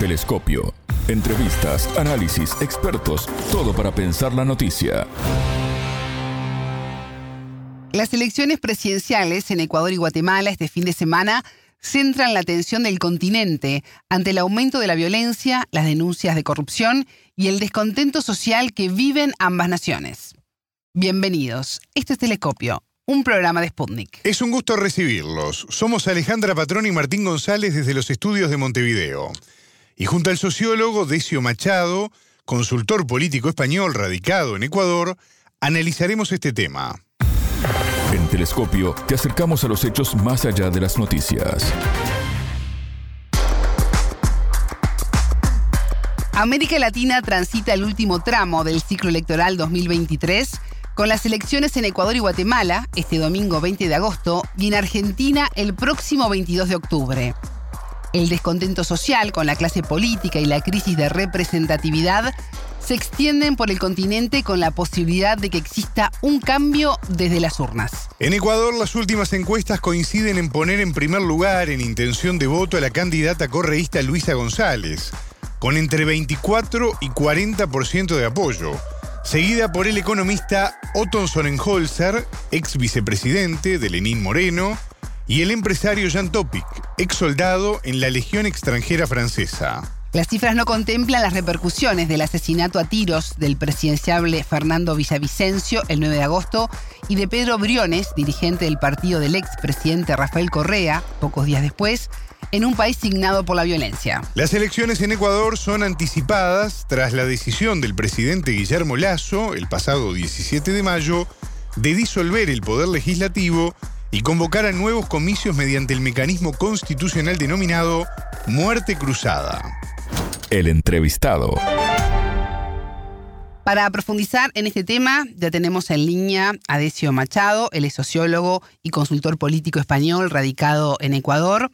Telescopio. Entrevistas, análisis, expertos, todo para pensar la noticia. Las elecciones presidenciales en Ecuador y Guatemala este fin de semana centran la atención del continente ante el aumento de la violencia, las denuncias de corrupción y el descontento social que viven ambas naciones. Bienvenidos. Esto es Telescopio, un programa de Sputnik. Es un gusto recibirlos. Somos Alejandra Patrón y Martín González desde los estudios de Montevideo. Y junto al sociólogo Decio Machado, consultor político español radicado en Ecuador, analizaremos este tema. En Telescopio te acercamos a los hechos más allá de las noticias. América Latina transita el último tramo del ciclo electoral 2023 con las elecciones en Ecuador y Guatemala este domingo 20 de agosto y en Argentina el próximo 22 de octubre. El descontento social con la clase política y la crisis de representatividad se extienden por el continente con la posibilidad de que exista un cambio desde las urnas. En Ecuador, las últimas encuestas coinciden en poner en primer lugar en intención de voto a la candidata correísta Luisa González, con entre 24 y 40% de apoyo, seguida por el economista Otto Sonnenholzer, ex vicepresidente de Lenín Moreno, y el empresario Jan Topic, ex soldado en la Legión extranjera francesa. Las cifras no contemplan las repercusiones del asesinato a tiros del presidenciable Fernando Villavicencio el 9 de agosto y de Pedro Briones, dirigente del partido del expresidente Rafael Correa, pocos días después, en un país signado por la violencia. Las elecciones en Ecuador son anticipadas tras la decisión del presidente Guillermo Lazo, el pasado 17 de mayo, de disolver el poder legislativo y convocar a nuevos comicios mediante el mecanismo constitucional denominado muerte cruzada. El entrevistado. Para profundizar en este tema, ya tenemos en línea a Decio Machado, él es sociólogo y consultor político español radicado en Ecuador.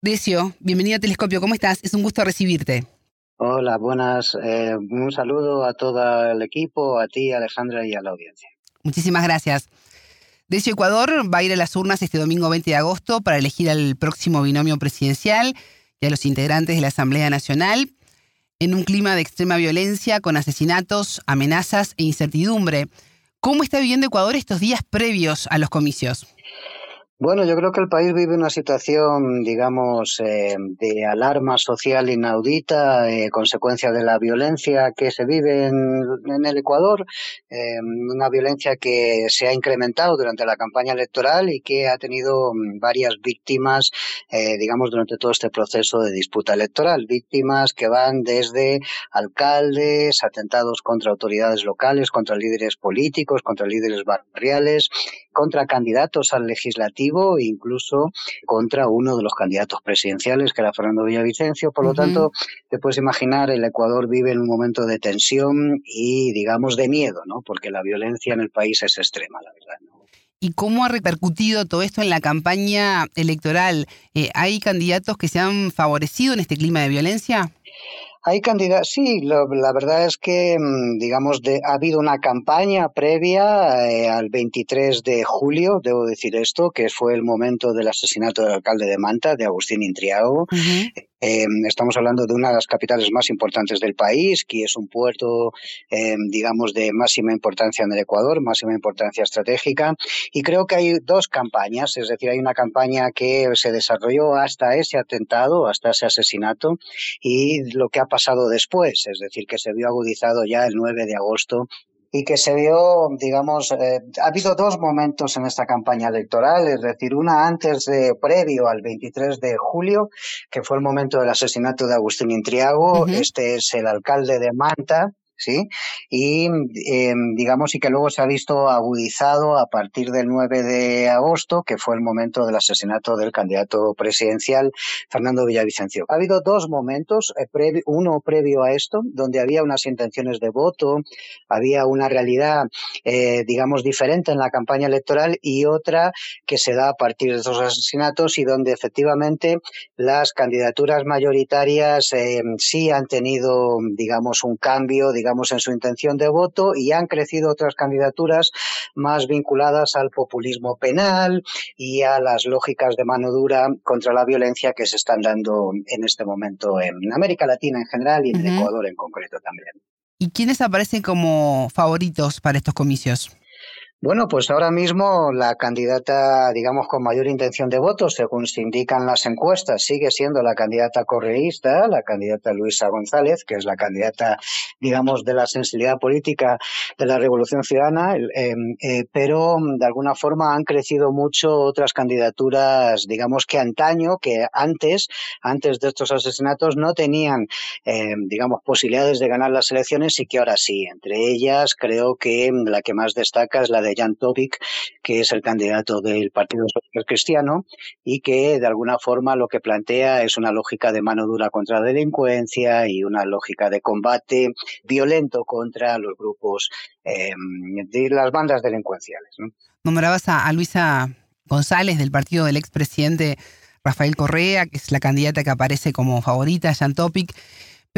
Decio, bienvenido a Telescopio, ¿cómo estás? Es un gusto recibirte. Hola, buenas. Eh, un saludo a todo el equipo, a ti, Alejandra, y a la audiencia. Muchísimas gracias. Decio Ecuador va a ir a las urnas este domingo 20 de agosto para elegir al próximo binomio presidencial y a los integrantes de la Asamblea Nacional en un clima de extrema violencia con asesinatos, amenazas e incertidumbre. ¿Cómo está viviendo Ecuador estos días previos a los comicios? Bueno, yo creo que el país vive una situación, digamos, eh, de alarma social inaudita, eh, consecuencia de la violencia que se vive en, el Ecuador, eh, una violencia que se ha incrementado durante la campaña electoral y que ha tenido mm, varias víctimas, digamos, durante todo este proceso de disputa electoral. Víctimas que van desde alcaldes, atentados contra autoridades locales, contra líderes políticos, contra líderes barriales, contra candidatos al legislativo incluso contra uno de los candidatos presidenciales, que era Fernando Villavicencio. Por lo tanto, te puedes imaginar, el Ecuador vive en un momento de tensión y, digamos, de miedo, ¿no? Porque la violencia en el país es extrema, la verdad. ¿Y cómo ha repercutido todo esto en la campaña electoral? Eh, ¿Hay candidatos que se han favorecido en este clima de violencia? Hay sí, la verdad es que, mm, digamos, de, ha habido una campaña previa eh, al 23 de julio, debo decir esto, que fue el momento del asesinato del alcalde de Manta, de Agustín Intriago. Eh, estamos hablando de una de las capitales más importantes del país, que es un puerto, eh, digamos, de máxima importancia en el Ecuador, máxima importancia estratégica. Y creo que hay dos campañas, es decir, hay una campaña que se desarrolló hasta ese atentado, hasta ese asesinato, y lo que ha pasado después, es decir, que se vio agudizado ya el 9 de agosto y que se vio, digamos, eh, ha habido dos momentos en esta campaña electoral, es decir, una antes de, previo al 23 de julio, que fue el momento del asesinato de Agustín Intriago, este es el alcalde de Manta, ¿sí? Y em, digamos y que luego se ha visto agudizado a partir del 9 de agosto, que fue el momento del asesinato del candidato presidencial Fernando Villavicencio. Ha habido dos momentos, eh, uno previo a esto, donde había unas intenciones de voto, había una realidad, eh, digamos, diferente en la campaña electoral y otra que se da a partir de estos asesinatos y donde efectivamente las candidaturas mayoritarias em, sí han tenido, digamos, un cambio, digamos, digamos, en su intención de voto y han crecido otras candidaturas más vinculadas al populismo penal y a las lógicas de mano dura contra la violencia que se están dando en este momento en América Latina en general y en Ecuador en concreto también. ¿Y quiénes aparecen como favoritos para estos comicios? Bueno, pues ahora mismo la candidata, digamos, con mayor intención de voto, según se indican las encuestas, sigue siendo la candidata correísta, la candidata Luisa González, que es la candidata, digamos, de la sensibilidad política de la Revolución Ciudadana, em, eh, pero de alguna forma han crecido mucho otras candidaturas, digamos, que antaño, que antes, antes de estos asesinatos, no tenían, em, digamos, posibilidades de ganar las elecciones y que ahora sí. Entre ellas, creo que la que más destaca es la de de Jan Topic, que es el candidato del Partido Social Cristiano y que de alguna forma lo que plantea es una lógica de mano dura contra la delincuencia y una lógica de combate violento contra los grupos em, de las bandas delincuenciales. Nombrabas a, Luisa González del partido del expresidente Rafael Correa, que es la candidata que aparece como favorita, Jan Topic.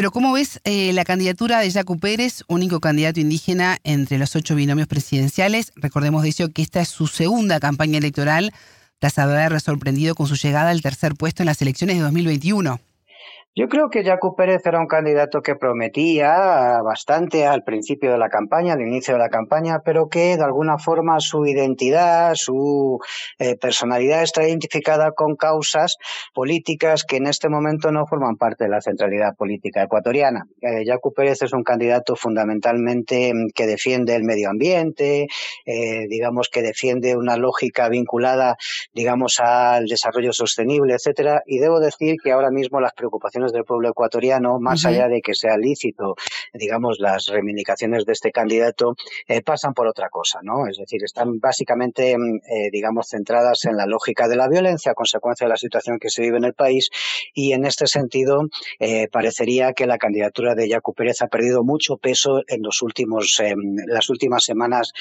Pero ¿cómo ves eh, la candidatura de Jaco Pérez, único candidato indígena entre los ocho binomios presidenciales? Recordemos, de que esta es su segunda campaña electoral tras haber sorprendido con su llegada al tercer puesto en las elecciones de 2021. Yo creo que Jaco Pérez era un candidato que prometía bastante al principio de la campaña, al inicio de la campaña, pero que de alguna forma su identidad, su eh, personalidad está identificada con causas políticas que en este momento no forman parte de la centralidad política ecuatoriana. Eh, Pérez es un candidato fundamentalmente mm, que defiende el medio ambiente, eh, digamos que defiende una lógica vinculada, digamos, al desarrollo sostenible, etcétera. Y debo decir que ahora mismo las preocupaciones del pueblo ecuatoriano, más allá de que sea lícito, digamos, las reivindicaciones de este candidato, eh, pasan por otra cosa, ¿no? Es decir, están básicamente, mm, eh, digamos, centradas en la lógica de la violencia a consecuencia de la situación que se vive en el país y en este sentido eh, parecería que la candidatura de Yacu Pérez ha perdido mucho peso en los últimos, las últimas semanas,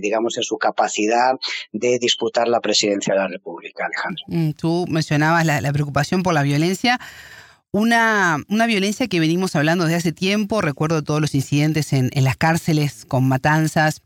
digamos, en su capacidad de disputar la presidencia de la República, Alejandro. Mm, tú mencionabas la, la preocupación por la violencia. Una, una, violencia que venimos hablando desde hace tiempo. Recuerdo todos los incidentes en, en, las cárceles con matanzas,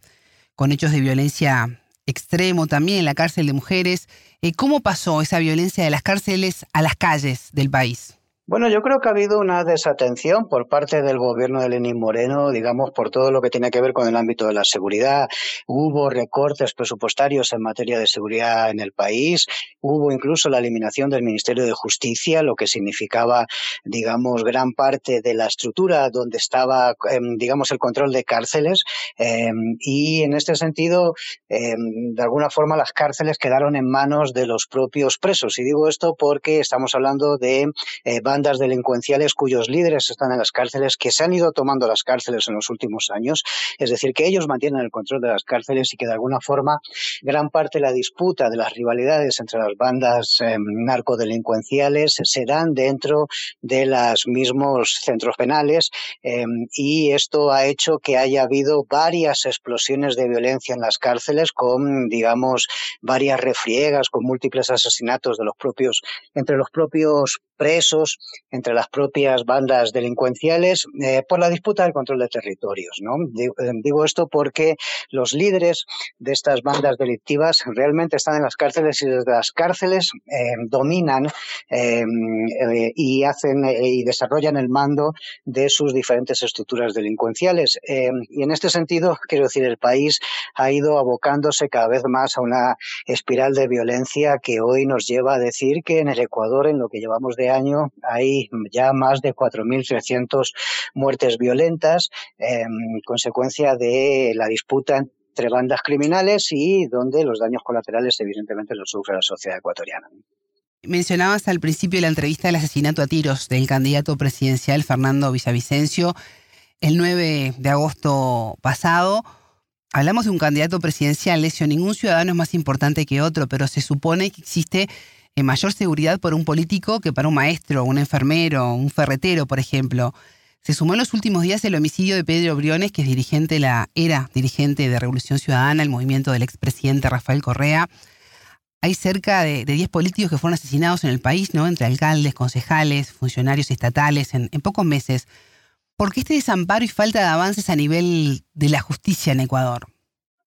con hechos de violencia extremo también en la cárcel de mujeres. Eh, ¿Cómo pasó esa violencia de las cárceles a las calles del país? Bueno, yo creo que ha habido una desatención por parte del gobierno de Lenín Moreno, digamos, por todo lo que tiene que ver con el ámbito de la seguridad. Hubo recortes presupuestarios en materia de seguridad en el país. Hubo incluso la eliminación del Ministerio de Justicia, lo que significaba, digamos, gran parte de la estructura donde estaba, em, digamos, el control de cárceles. Em, y en este sentido, em, de alguna forma, las cárceles quedaron en manos de los propios presos. Y digo esto porque estamos hablando de eh, bandas delincuenciales cuyos líderes están en las cárceles, que se han ido tomando las cárceles en los últimos años, es decir, que ellos mantienen el control de las cárceles y que de alguna forma gran parte de la disputa de las rivalidades entre las bandas eh, narcodelincuenciales se dan dentro de los mismos centros penales eh, y esto ha hecho que haya habido varias explosiones de violencia en las cárceles con, digamos, varias refriegas, con múltiples asesinatos de los propios, entre los propios presos entre las propias bandas delincuenciales eh, por la disputa del control de territorios. ¿no? Eh, digo, esto porque los líderes de estas bandas delictivas realmente están en las cárceles y desde las cárceles eh, dominan y hacen y desarrollan el mando de sus diferentes estructuras delincuenciales. y en este sentido, quiero decir, el país ha ido abocándose cada vez más a una espiral de violencia que hoy nos lleva a decir que en el Ecuador, en lo que llevamos de año, hay ya más de 4.300 muertes violentas, en consecuencia de la disputa entre bandas criminales y donde los daños colaterales evidentemente los sufre la sociedad ecuatoriana. Mencionabas al principio de la entrevista el asesinato a tiros del candidato presidencial Fernando Villavicencio el 9 de agosto pasado. Hablamos de un candidato presidencial, Lesio, ningún ciudadano es más importante que otro, pero se supone que existe en mayor seguridad por un político que para un maestro, un enfermero, un ferretero, por ejemplo. Se sumó en los últimos días el homicidio de Pedro Briones, que es dirigente la, era dirigente de Revolución Ciudadana, el movimiento del expresidente Rafael Correa. Hay cerca de, 10 políticos que fueron asesinados en el país, ¿no? Entre alcaldes, concejales, funcionarios estatales, en, en pocos meses. ¿Por qué este desamparo y falta de avances a nivel de la justicia en Ecuador?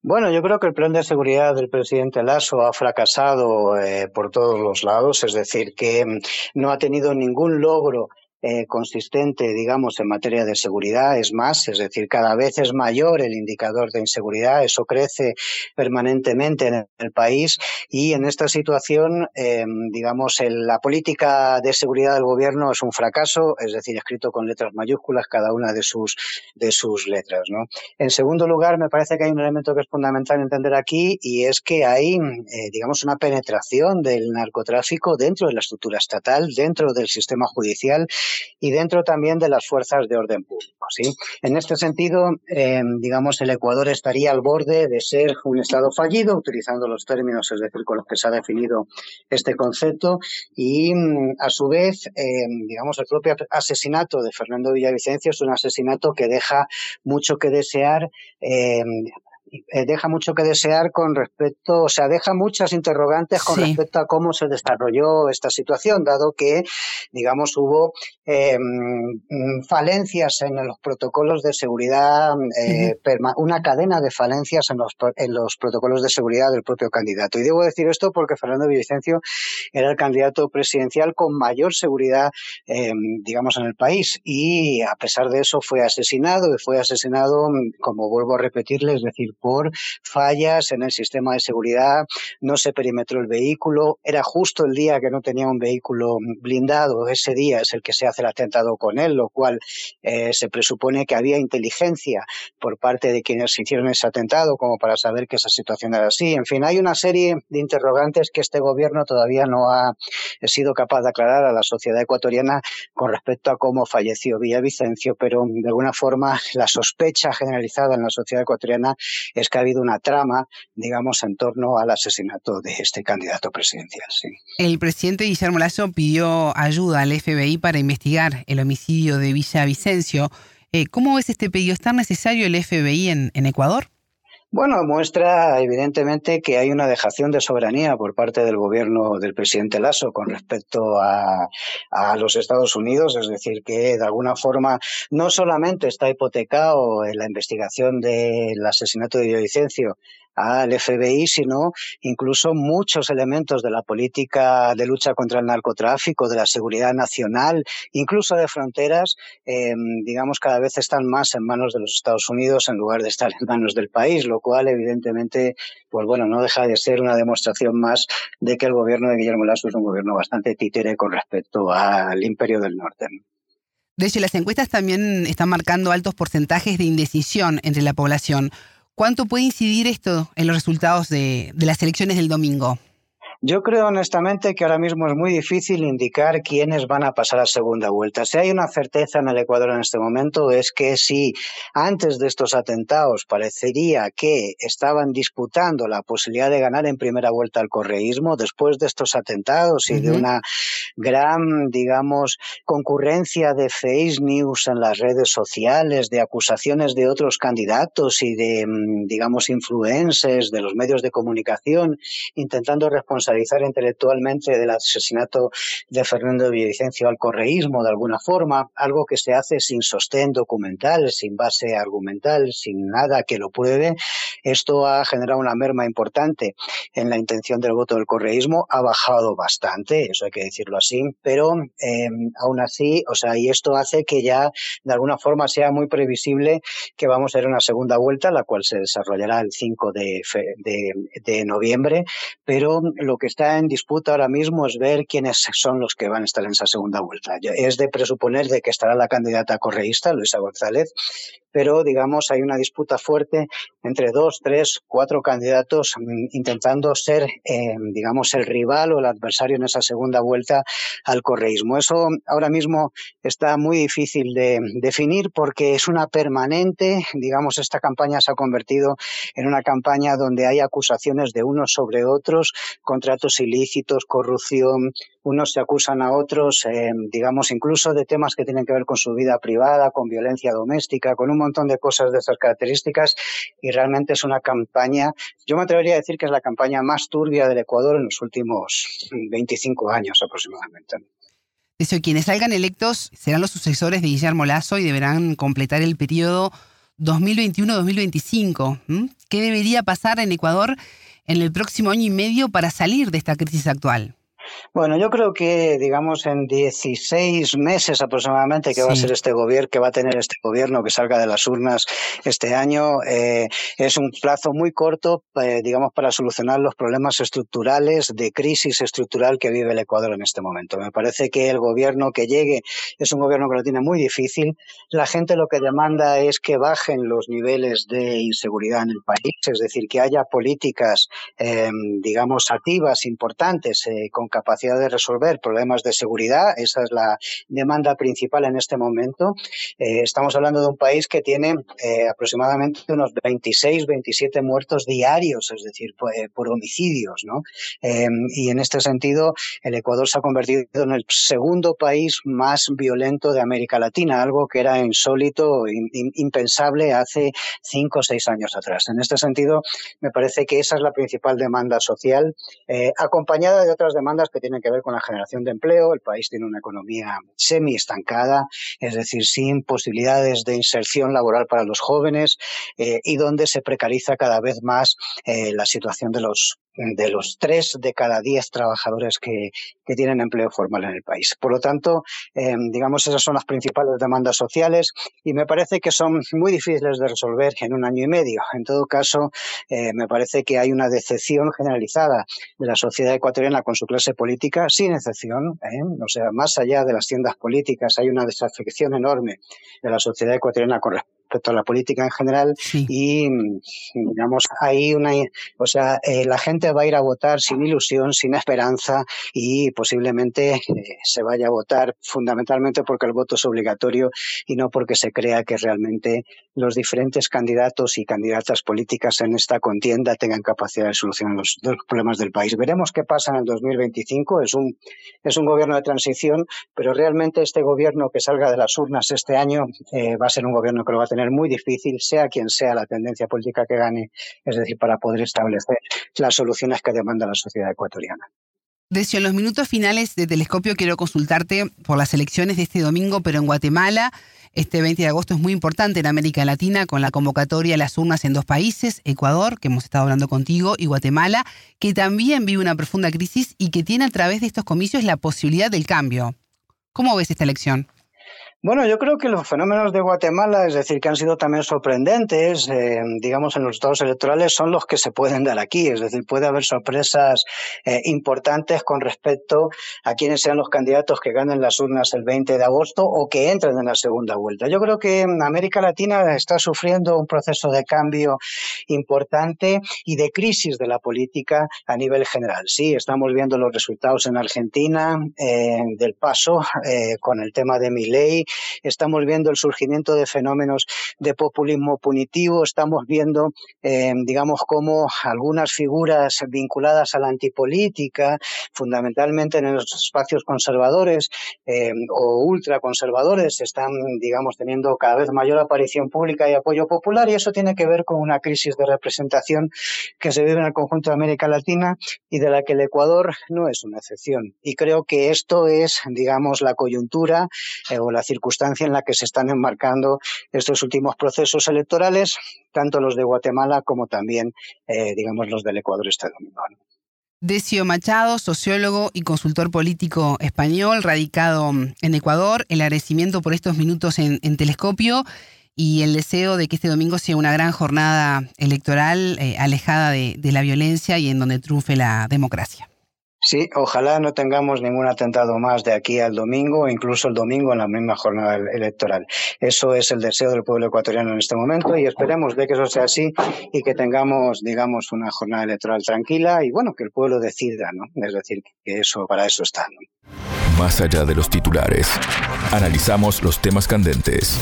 Bueno, yo creo que el plan de seguridad del presidente Lasso ha fracasado eh, por todos los lados, es decir, que mm, no ha tenido ningún logro eh, consistente, digamos, en materia de seguridad. Es más, es decir, cada vez es mayor el indicador de inseguridad. Eso crece permanentemente en el país y en esta situación, eh, digamos, la política de seguridad del gobierno es un fracaso, es decir, escrito con letras mayúsculas cada una de sus de sus letras. En segundo lugar, me parece que hay un elemento que es fundamental entender aquí y es que hay, eh, digamos, una penetración del narcotráfico dentro de la estructura estatal, dentro del sistema judicial y dentro también de las fuerzas de orden público. En este sentido, eh, digamos, el Ecuador estaría al borde de ser un Estado fallido, utilizando los términos, es decir, con los que se ha definido este concepto, y mm, a su vez, eh, digamos, el propio asesinato de Fernando Villavicencio es un asesinato que deja mucho que desear eh, deja mucho que desear con respecto, o sea, deja muchas interrogantes con respecto a cómo se desarrolló esta situación, dado que, digamos, hubo em, falencias en los protocolos de seguridad, eh, una cadena de falencias en los, en los protocolos de seguridad del propio candidato. Y debo decir esto porque Fernando Villavicencio era el candidato presidencial con mayor seguridad, em, digamos, en el país. Y a pesar de eso fue asesinado y fue asesinado, como vuelvo a repetirle, es decir, por fallas en el sistema de seguridad, no se perimetró el vehículo, era justo el día que no tenía un vehículo blindado, ese día es el que se hace el atentado con él, lo cual eh, se presupone que había inteligencia por parte de quienes hicieron ese atentado como para saber que esa situación era así. En fin, hay una serie de interrogantes que este gobierno todavía no ha sido capaz de aclarar a la sociedad ecuatoriana con respecto a cómo falleció Villavicencio, pero de alguna forma la sospecha generalizada en la sociedad ecuatoriana es que ha habido una trama, digamos, en torno al asesinato de este candidato presidencial. El presidente Guillermo Lazo pidió ayuda al FBI para investigar el homicidio de Villavicencio. Eh, ¿Cómo ves este pedido? ¿Es tan necesario el FBI en Ecuador? Bueno, muestra evidentemente que hay una dejación de soberanía por parte del gobierno del presidente Lasso con respecto a, a, los Estados Unidos, es decir, que de alguna forma no solamente está hipotecado en la investigación del asesinato de Vicencio al FBI, sino incluso muchos elementos de la política de lucha contra el narcotráfico, de la seguridad nacional, incluso de fronteras, eh, digamos, cada vez están más en manos de los Estados Unidos en lugar de estar en manos del país, lo cual evidentemente, pues bueno, no deja de ser una demostración más de que el gobierno de Guillermo Lasso es un gobierno bastante títere con respecto al imperio del norte. De hecho, las encuestas también están marcando altos porcentajes de indecisión entre la población. ¿Cuánto puede incidir esto en los resultados de, las elecciones del domingo? Yo creo honestamente que ahora mismo es muy difícil indicar quiénes van a pasar a segunda vuelta. Si hay una certeza en el Ecuador en este momento es que si antes de estos atentados parecería que estaban disputando la posibilidad de ganar en primera vuelta al correísmo, después de estos atentados y de una gran, digamos, concurrencia de fake news en las redes sociales, de acusaciones de otros candidatos y de, mm, digamos, influencers de los medios de comunicación intentando responsabilizar responsabilizar intelectualmente del asesinato de Fernando Villavicencio al correísmo de alguna forma, algo que se hace sin sostén documental, sin base argumental, sin nada que lo pruebe. Esto ha generado una merma importante en la intención del voto del correísmo, ha bajado bastante, eso hay que decirlo así, pero eh, aún así, o sea, y esto hace que ya de alguna forma sea muy previsible que vamos a ir a una segunda vuelta, la cual se desarrollará el 5 de, de, de noviembre, pero lo que está en disputa ahora mismo es ver quiénes son los que van a estar en esa segunda vuelta. Es de presuponer de que estará la candidata correísta, Luisa González, pero digamos hay una disputa fuerte entre dos, tres, cuatro candidatos mm, intentando ser, eh, digamos, el rival o el adversario en esa segunda vuelta al correísmo. Eso ahora mismo está muy difícil de definir porque es una permanente, digamos, esta campaña se ha convertido en una campaña donde hay acusaciones de unos sobre otros, contratos ilícitos, corrupción, unos se acusan a otros, eh, digamos, incluso de temas que tienen que ver con su vida privada, con violencia doméstica, con un montón de cosas de esas características y realmente es una campaña, yo me atrevería a decir que es la campaña más turbia del Ecuador en los últimos 25 años aproximadamente. Eso, quienes salgan electos serán los sucesores de Guillermo Lazo y deberán completar el periodo 2021-2025. ¿Qué debería pasar en Ecuador en el próximo año y medio para salir de esta crisis actual? Bueno, yo creo que, digamos, en 16 meses aproximadamente que va a ser este gobierno, que va a tener este gobierno que salga de las urnas este año, eh, es un plazo muy corto, eh, digamos, para solucionar los problemas estructurales de crisis estructural que vive el Ecuador en este momento. Me parece que el gobierno que llegue es un gobierno que lo tiene muy difícil. La gente lo que demanda es que bajen los niveles de inseguridad en el país, es decir, que haya políticas, eh, digamos, activas, importantes, con capacidad de resolver problemas de seguridad. Esa es la demanda principal en este momento. Eh, estamos hablando de un país que tiene eh, aproximadamente unos 26, 27 muertos diarios, es decir, eh, por, homicidios. ¿no? y en este sentido, el Ecuador se ha convertido en el segundo país más violento de América Latina, algo que era insólito, impensable hace cinco o seis años atrás. En este sentido, me parece que esa es la principal demanda social, acompañada de otras demandas que tienen que ver con la generación de empleo. El país tiene una economía semi estancada, es decir, sin posibilidades de inserción laboral para los jóvenes eh, y donde se precariza cada vez más eh, la situación de los de los tres de cada diez trabajadores que, que, tienen empleo formal en el país. Por lo tanto, eh, digamos, esas son las principales demandas sociales y me parece que son muy difíciles de resolver en un año y medio. En todo caso, eh, me parece que hay una decepción generalizada de la sociedad ecuatoriana con su clase política, sin excepción. ¿eh? O sea, más allá de las tiendas políticas, hay una desafección enorme de la sociedad ecuatoriana con respecto respecto a la política en general y digamos hay una o sea eh, la gente va a ir a votar sin ilusión sin esperanza y posiblemente eh, se vaya a votar fundamentalmente porque el voto es obligatorio y no porque se crea que realmente los diferentes candidatos y candidatas políticas en esta contienda tengan capacidad de solucionar los, problemas del país. Veremos qué pasa en el 2025 es un es un gobierno de transición pero realmente este gobierno que salga de las urnas este año eh, va a ser un gobierno que lo va a tener muy difícil, sea quien sea la tendencia política que gane, es decir, para poder establecer las soluciones que demanda la sociedad ecuatoriana. Decio, en los minutos finales de Telescopio quiero consultarte por las elecciones de este domingo, pero en Guatemala. Este 20 de agosto es muy importante en América Latina con la convocatoria a las urnas en dos países, Ecuador, que hemos estado hablando contigo, y Guatemala, que también vive una profunda crisis y que tiene a través de estos comicios la posibilidad del cambio. ¿Cómo ves esta elección? Bueno, yo creo que los fenómenos de Guatemala, es decir, que han sido también sorprendentes, eh, digamos, en los estados electorales, son los que se pueden dar aquí. Es decir, puede haber sorpresas eh, importantes con respecto a quiénes sean los candidatos que ganen las urnas el 20 de agosto o que entren en la segunda vuelta. Yo creo que América Latina está sufriendo un proceso de cambio importante y de crisis de la política a nivel general. Sí, estamos viendo los resultados en Argentina eh, del paso con el tema de mi ley estamos viendo el surgimiento de fenómenos de populismo punitivo, estamos viendo, eh, digamos, cómo algunas figuras vinculadas a la antipolítica, fundamentalmente en los espacios conservadores eh, o ultraconservadores, están, digamos, teniendo cada vez mayor aparición pública y apoyo popular, y eso tiene que ver con una crisis de representación que se vive en el conjunto de América Latina y de la que el Ecuador no es una excepción. Y creo que esto es, digamos, la coyuntura eh, o la circunstancia circunstancia en la que se están enmarcando estos últimos procesos electorales, tanto los de Guatemala como también, eh, digamos, los del Ecuador este domingo. Decio Machado, sociólogo y consultor político español, radicado en Ecuador, el agradecimiento por estos minutos en, Telescopio y el deseo de que este domingo sea una gran jornada electoral eh, alejada de, de la violencia y en donde triunfe la democracia. Sí, ojalá no tengamos ningún atentado más de aquí al domingo, incluso el domingo en la misma jornada electoral. Eso es el deseo del pueblo ecuatoriano en este momento y esperemos de que eso sea así y que tengamos, digamos, una jornada electoral tranquila y bueno, que el pueblo decida, ¿no? Es decir, que eso para eso está. Más allá de los titulares, analizamos los temas candentes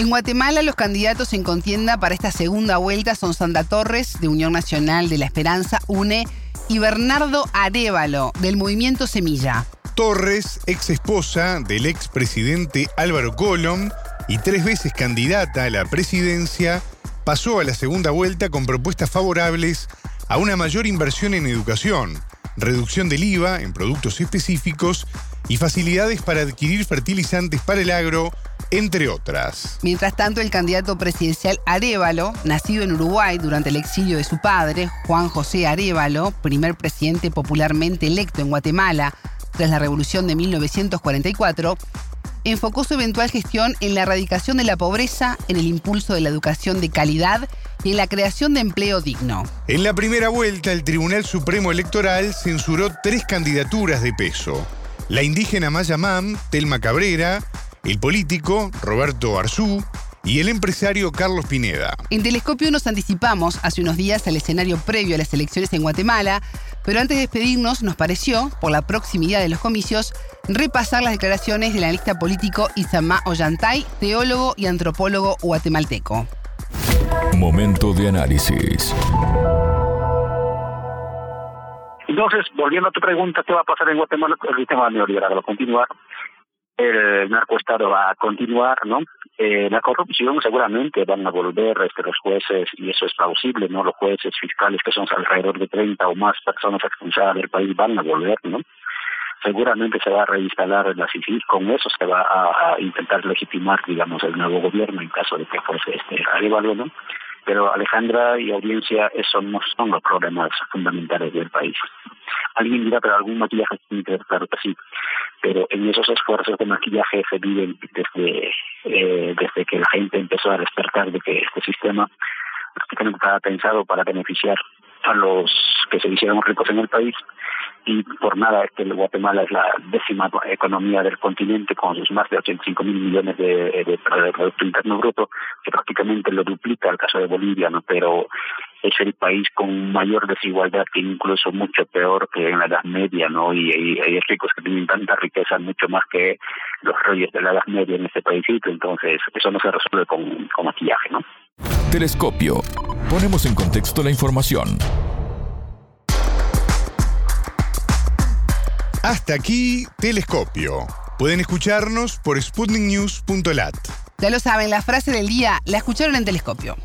En Guatemala los candidatos en contienda para esta segunda vuelta son Sandra Torres, de Unión Nacional de la Esperanza, UNE, y Bernardo Arevalo, del Movimiento Semilla. Torres, ex esposa del expresidente Álvaro Colom y tres veces candidata a la presidencia, pasó a la segunda vuelta con propuestas favorables a una mayor inversión en educación, reducción del IVA en productos específicos y facilidades para adquirir fertilizantes para el agro, entre otras. Mientras tanto, el candidato presidencial Arevalo, nacido en Uruguay durante el exilio de su padre, Juan José Arevalo, primer presidente popularmente electo en Guatemala tras la revolución de 1944, enfocó su eventual gestión en la erradicación de la pobreza, en el impulso de la educación de calidad y en la creación de empleo digno. En la primera vuelta, el Tribunal Supremo Electoral censuró tres candidaturas de peso. La indígena Maya Mam, Telma Cabrera, el político Roberto Arzú y el empresario Carlos Pineda. En Telescopio nos anticipamos hace unos días al escenario previo a las elecciones en Guatemala, pero antes de despedirnos nos pareció, por la proximidad de los comicios, repasar las declaraciones del analista político Isamá Ollantay, teólogo y antropólogo guatemalteco. Momento de análisis. Entonces, volviendo a tu pregunta, ¿qué va a pasar en Guatemala? El sistema neoliberal va a continuar, el narcoestado va a continuar, ¿no? Eh, la corrupción seguramente van a volver este, los jueces, y eso es plausible, ¿no? Los jueces fiscales, que son alrededor de 30 o más personas expulsadas del país, van a volver, ¿no? seguramente se va a reinstalar la CICI, con eso se va a, intentar legitimar, digamos, el nuevo gobierno en caso de que fuese este Arevalo, ¿no? Pero Alejandra y audiencia, esos no son los problemas fundamentales del país. Alguien dirá, pero algún maquillaje claro que sí. Pero en esos esfuerzos de maquillaje se viven desde, eh, desde que la gente empezó a despertar de que este sistema prácticamente estaba pensado para beneficiar a los que se hicieron ricos en el país y por nada es que Guatemala es la décima economía del continente con sus más de 85 mil millones de, de, Producto Interno Bruto, que prácticamente lo duplica el caso de Bolivia, ¿no? pero es el país con mayor desigualdad que incluso mucho peor que en la Edad Media, ¿no? Y, hay ricos que tienen tanta riqueza, mucho más que los reyes de la Edad Media en este paísito, entonces eso no se resuelve con, con maquillaje, ¿no? Telescopio. Ponemos en contexto la información. Hasta aquí, Telescopio. Pueden escucharnos por sputniknews.lat. Ya lo saben, la frase del día la escucharon en Telescopio.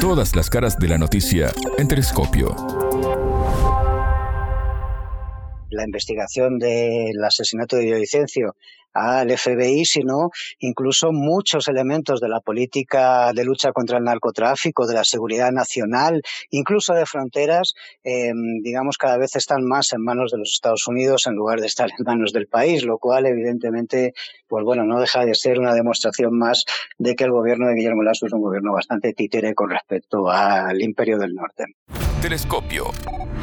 Todas las caras de la noticia en Telescopio la investigación del asesinato de Villavicencio al FBI, sino incluso muchos elementos de la política de lucha contra el narcotráfico, de la seguridad nacional, incluso de fronteras, em, digamos, cada vez están más en manos de los Estados Unidos en lugar de estar en manos del país, lo cual evidentemente, pues bueno, no deja de ser una demostración más de que el gobierno de Guillermo Lasso es un gobierno bastante títere con respecto al Imperio del Norte. Telescopio.